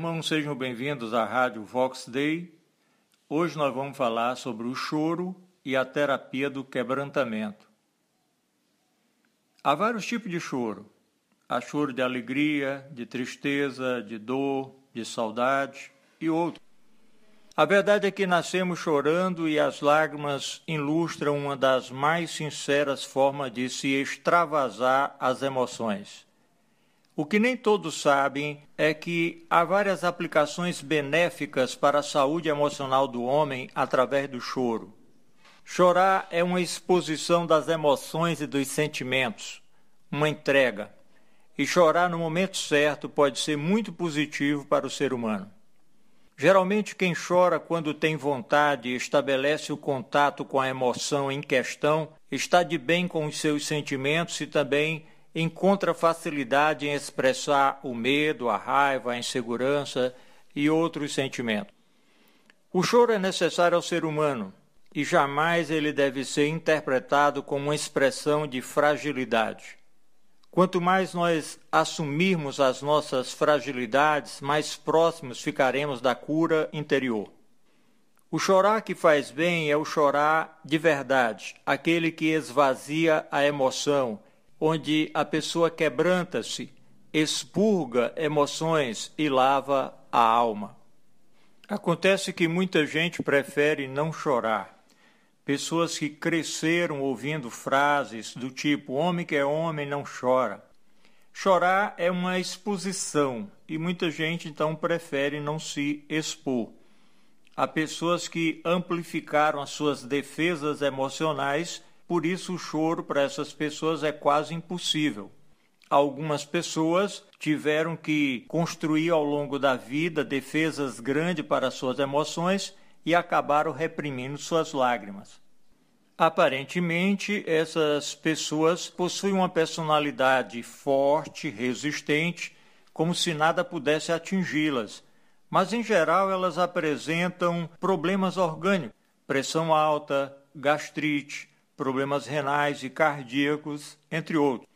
Irmãos, sejam bem-vindos à Rádio Vox Day. Hoje nós vamos falar sobre o choro e a terapia do quebrantamento. Há vários tipos de choro. Há choro de alegria, de tristeza, de dor, de saudade e outros. A verdade é que nascemos chorando e as lágrimas ilustram uma das mais sinceras formas de se extravasar as emoções. O que nem todos sabem é que há várias aplicações benéficas para a saúde emocional do homem através do choro. Chorar é uma exposição das emoções e dos sentimentos, uma entrega. E chorar no momento certo pode ser muito positivo para o ser humano. Geralmente, quem chora quando tem vontade e estabelece o contato com a emoção em questão está de bem com os seus sentimentos e também encontra facilidade em expressar o medo, a raiva, a insegurança e outros sentimentos. O choro é necessário ao ser humano e jamais ele deve ser interpretado como uma expressão de fragilidade. Quanto mais nós assumirmos as nossas fragilidades, mais próximos ficaremos da cura interior. O chorar que faz bem é o chorar de verdade, aquele que esvazia a emoção onde a pessoa quebranta-se, expurga emoções e lava a alma. Acontece que muita gente prefere não chorar. Pessoas que cresceram ouvindo frases do tipo homem que é homem não chora. Chorar é uma exposição e muita gente então prefere não se expor. Há pessoas que amplificaram as suas defesas emocionais por isso, o choro para essas pessoas é quase impossível. Algumas pessoas tiveram que construir ao longo da vida defesas grandes para suas emoções e acabaram reprimindo suas lágrimas. Aparentemente, essas pessoas possuem uma personalidade forte, resistente, como se nada pudesse atingi-las, mas em geral elas apresentam problemas orgânicos, pressão alta, gastrite, problemas renais e cardíacos, entre outros.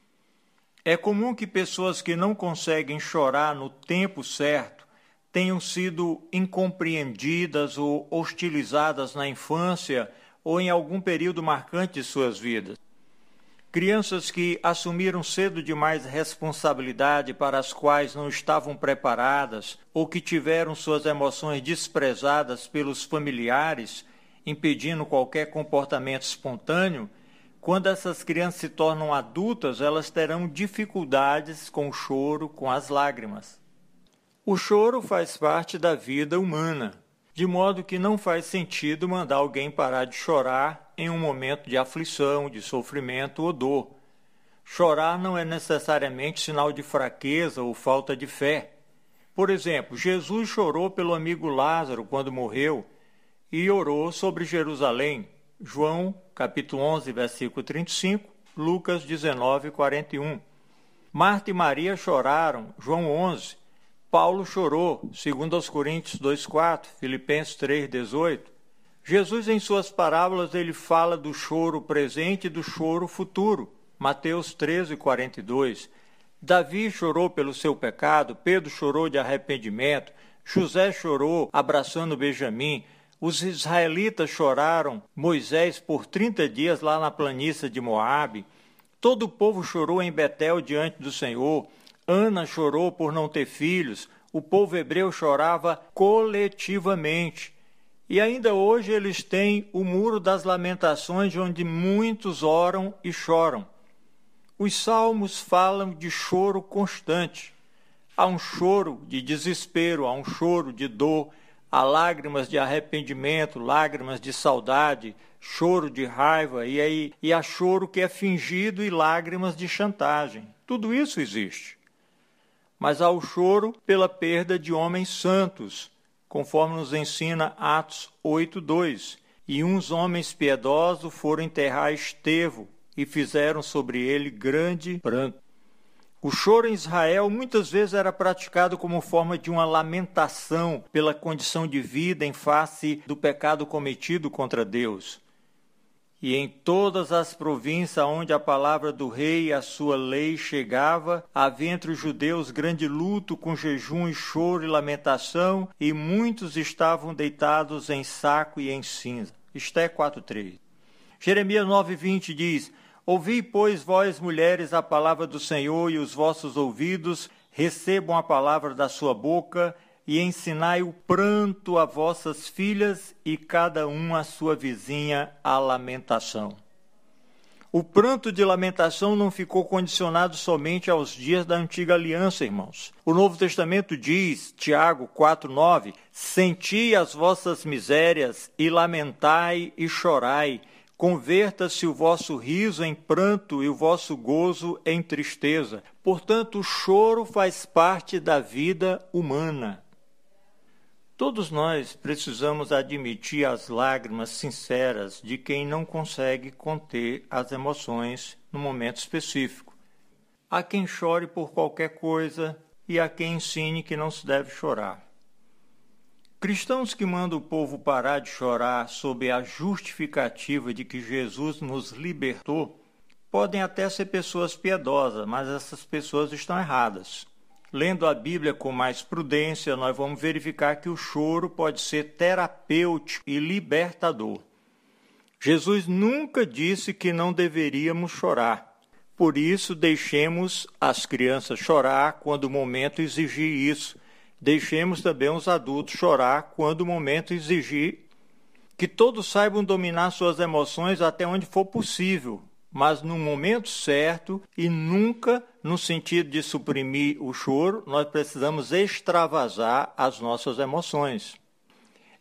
É comum que pessoas que não conseguem chorar no tempo certo tenham sido incompreendidas ou hostilizadas na infância ou em algum período marcante de suas vidas. Crianças que assumiram cedo demais responsabilidade para as quais não estavam preparadas ou que tiveram suas emoções desprezadas pelos familiares impedindo qualquer comportamento espontâneo, quando essas crianças se tornam adultas, elas terão dificuldades com o choro, com as lágrimas. O choro faz parte da vida humana, de modo que não faz sentido mandar alguém parar de chorar em um momento de aflição, de sofrimento ou dor. Chorar não é necessariamente sinal de fraqueza ou falta de fé. Por exemplo, Jesus chorou pelo amigo Lázaro quando morreu e orou sobre Jerusalém. João, capítulo 11, versículo 35, Lucas 19, 41. Marta e Maria choraram, João 11. Paulo chorou, segundo aos Coríntios 2:4, Filipenses 3:18. Jesus em suas parábolas ele fala do choro presente e do choro futuro. Mateus 13:42. Davi chorou pelo seu pecado, Pedro chorou de arrependimento, José chorou abraçando Benjamim, os israelitas choraram Moisés por trinta dias lá na planície de Moabe. Todo o povo chorou em Betel diante do Senhor. Ana chorou por não ter filhos. O povo hebreu chorava coletivamente. E ainda hoje eles têm o muro das lamentações, onde muitos oram e choram. Os salmos falam de choro constante. Há um choro de desespero, há um choro de dor, Há lágrimas de arrependimento, lágrimas de saudade, choro de raiva e, aí, e há choro que é fingido e lágrimas de chantagem. Tudo isso existe. Mas há o choro pela perda de homens santos, conforme nos ensina Atos 8:2. E uns homens piedosos foram enterrar Estevão e fizeram sobre ele grande pranto. O choro em Israel muitas vezes era praticado como forma de uma lamentação pela condição de vida em face do pecado cometido contra Deus. e em todas as províncias onde a palavra do rei e a sua lei chegava, havia entre os judeus grande luto com jejum e choro e lamentação, e muitos estavam deitados em saco e em cinza. Esté 4.3. Jeremias 9.20 diz, Ouvi, pois, vós, mulheres, a palavra do Senhor, e os vossos ouvidos recebam a palavra da sua boca, e ensinai o pranto a vossas filhas, e cada um a sua vizinha a lamentação. O pranto de lamentação não ficou condicionado somente aos dias da antiga aliança, irmãos. O Novo Testamento diz, Tiago 4:9, Senti as vossas misérias e lamentai e chorai, Converta-se o vosso riso em pranto e o vosso gozo em tristeza. Portanto, o choro faz parte da vida humana. Todos nós precisamos admitir as lágrimas sinceras de quem não consegue conter as emoções no momento específico. Há quem chore por qualquer coisa e há quem ensine que não se deve chorar. Cristãos que mandam o povo parar de chorar sob a justificativa de que Jesus nos libertou podem até ser pessoas piedosas, mas essas pessoas estão erradas. Lendo a Bíblia com mais prudência, nós vamos verificar que o choro pode ser terapêutico e libertador. Jesus nunca disse que não deveríamos chorar. Por isso, deixemos as crianças chorar quando o momento exigir isso Deixemos também os adultos chorar quando o momento exigir que todos saibam dominar suas emoções até onde for possível, mas no momento certo e nunca no sentido de suprimir o choro, nós precisamos extravasar as nossas emoções.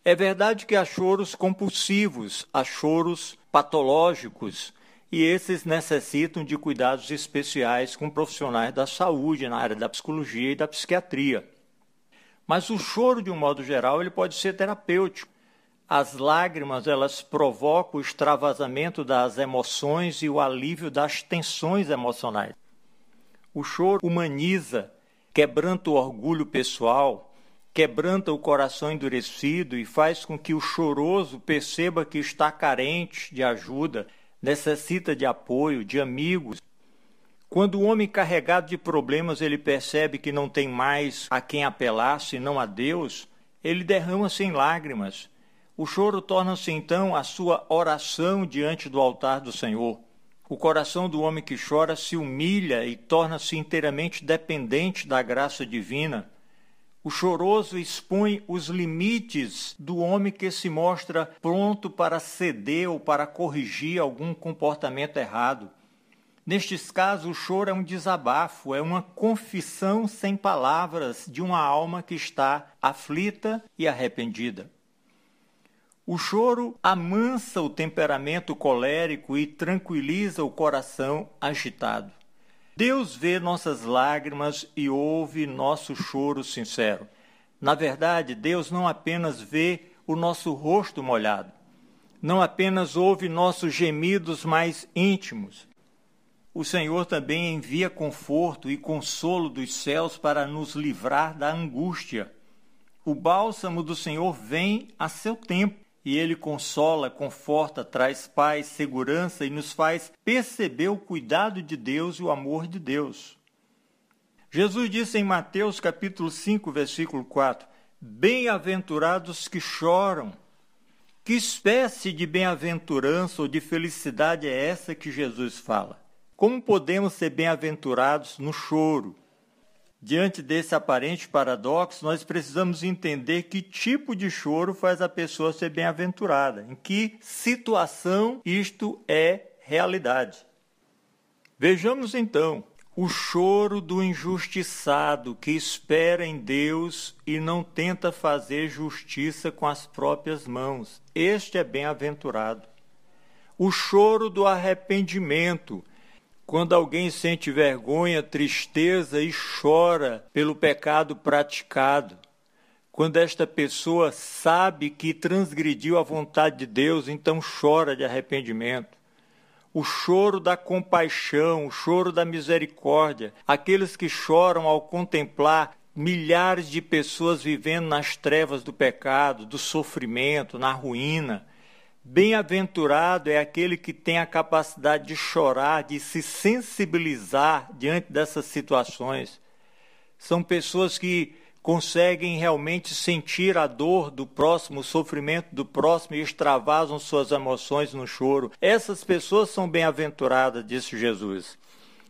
É verdade que há choros compulsivos, há choros patológicos, e esses necessitam de cuidados especiais com profissionais da saúde na área da psicologia e da psiquiatria. Mas o choro, de um modo geral, ele pode ser terapêutico. As lágrimas, elas provocam o extravasamento das emoções e o alívio das tensões emocionais. O choro humaniza, quebranta o orgulho pessoal, quebranta o coração endurecido e faz com que o choroso perceba que está carente de ajuda, necessita de apoio, de amigos, quando o homem carregado de problemas ele percebe que não tem mais a quem apelar senão a Deus, ele derrama-se em lágrimas. O choro torna-se então a sua oração diante do altar do Senhor. O coração do homem que chora se humilha e torna-se inteiramente dependente da graça divina. O choroso expõe os limites do homem que se mostra pronto para ceder ou para corrigir algum comportamento errado. Nestes casos, o choro é um desabafo, é uma confissão sem palavras de uma alma que está aflita e arrependida. O choro amansa o temperamento colérico e tranquiliza o coração agitado. Deus vê nossas lágrimas e ouve nosso choro sincero. Na verdade, Deus não apenas vê o nosso rosto molhado, não apenas ouve nossos gemidos mais íntimos, o Senhor também envia conforto e consolo dos céus para nos livrar da angústia. O bálsamo do Senhor vem a seu tempo e ele consola, conforta, traz paz, segurança e nos faz perceber o cuidado de Deus e o amor de Deus. Jesus disse em Mateus capítulo 5, versículo 4: Bem-aventurados que choram. Que espécie de bem-aventurança ou de felicidade é essa que Jesus fala? Como podemos ser bem-aventurados no choro? Diante desse aparente paradoxo, nós precisamos entender que tipo de choro faz a pessoa ser bem-aventurada, em que situação isto é realidade. Vejamos então o choro do injustiçado que espera em Deus e não tenta fazer justiça com as próprias mãos. Este é bem-aventurado. O choro do arrependimento quando alguém sente vergonha, tristeza e chora pelo pecado praticado, quando esta pessoa sabe que transgrediu a vontade de Deus, então chora de arrependimento. O choro da compaixão, o choro da misericórdia, aqueles que choram ao contemplar milhares de pessoas vivendo nas trevas do pecado, do sofrimento, na ruína, Bem-aventurado é aquele que tem a capacidade de chorar, de se sensibilizar diante dessas situações. São pessoas que conseguem realmente sentir a dor do próximo, o sofrimento do próximo e extravasam suas emoções no choro. Essas pessoas são bem-aventuradas, disse Jesus.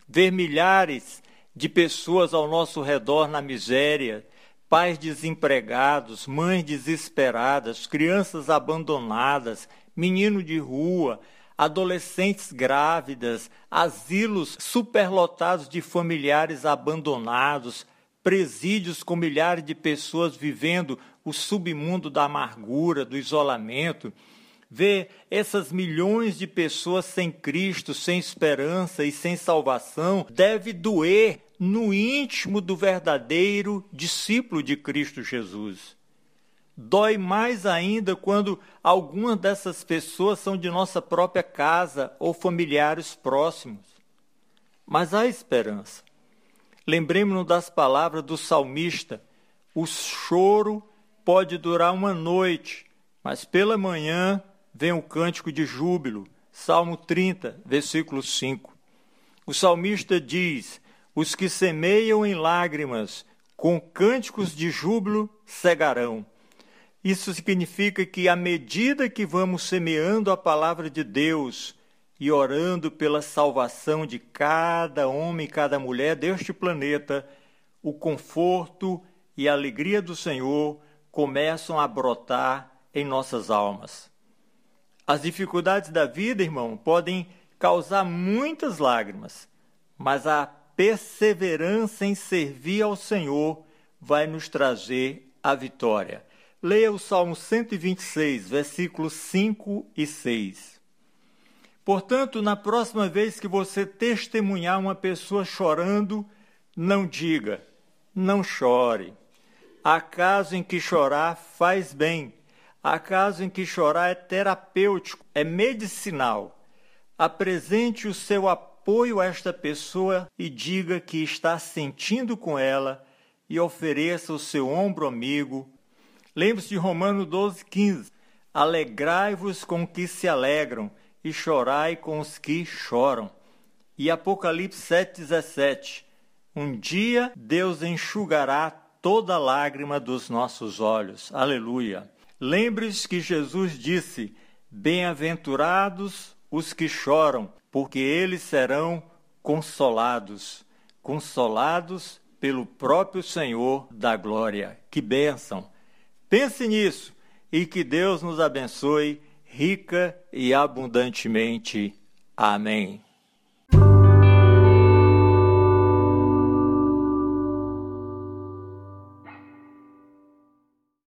Ver milhares de pessoas ao nosso redor na miséria, pais desempregados, mães desesperadas, crianças abandonadas, menino de rua, adolescentes grávidas, asilos superlotados de familiares abandonados, presídios com milhares de pessoas vivendo o submundo da amargura, do isolamento. Ver essas milhões de pessoas sem Cristo, sem esperança e sem salvação deve doer no íntimo do verdadeiro discípulo de Cristo Jesus. Dói mais ainda quando algumas dessas pessoas são de nossa própria casa ou familiares próximos. Mas há esperança. Lembremos-nos das palavras do salmista: o choro pode durar uma noite, mas pela manhã vem o cântico de júbilo. Salmo 30, versículo 5. O salmista diz: Os que semeiam em lágrimas, com cânticos de júbilo cegarão. Isso significa que, à medida que vamos semeando a palavra de Deus e orando pela salvação de cada homem e cada mulher deste planeta, o conforto e a alegria do Senhor começam a brotar em nossas almas. As dificuldades da vida, irmão, podem causar muitas lágrimas, mas a perseverança em servir ao Senhor vai nos trazer a vitória. Leia o Salmo 126, versículos 5 e 6. Portanto, na próxima vez que você testemunhar uma pessoa chorando, não diga, não chore. Há caso em que chorar faz bem, há caso em que chorar é terapêutico, é medicinal. Apresente o seu apoio a esta pessoa e diga que está sentindo com ela e ofereça o seu ombro amigo Lembre-se de Romano 12, 15. Alegrai-vos com os que se alegram e chorai com os que choram. E Apocalipse 7, 17. Um dia Deus enxugará toda lágrima dos nossos olhos. Aleluia. Lembre-se que Jesus disse: Bem-aventurados os que choram, porque eles serão consolados. Consolados pelo próprio Senhor da glória. Que bênção! Pense nisso e que Deus nos abençoe rica e abundantemente. Amém.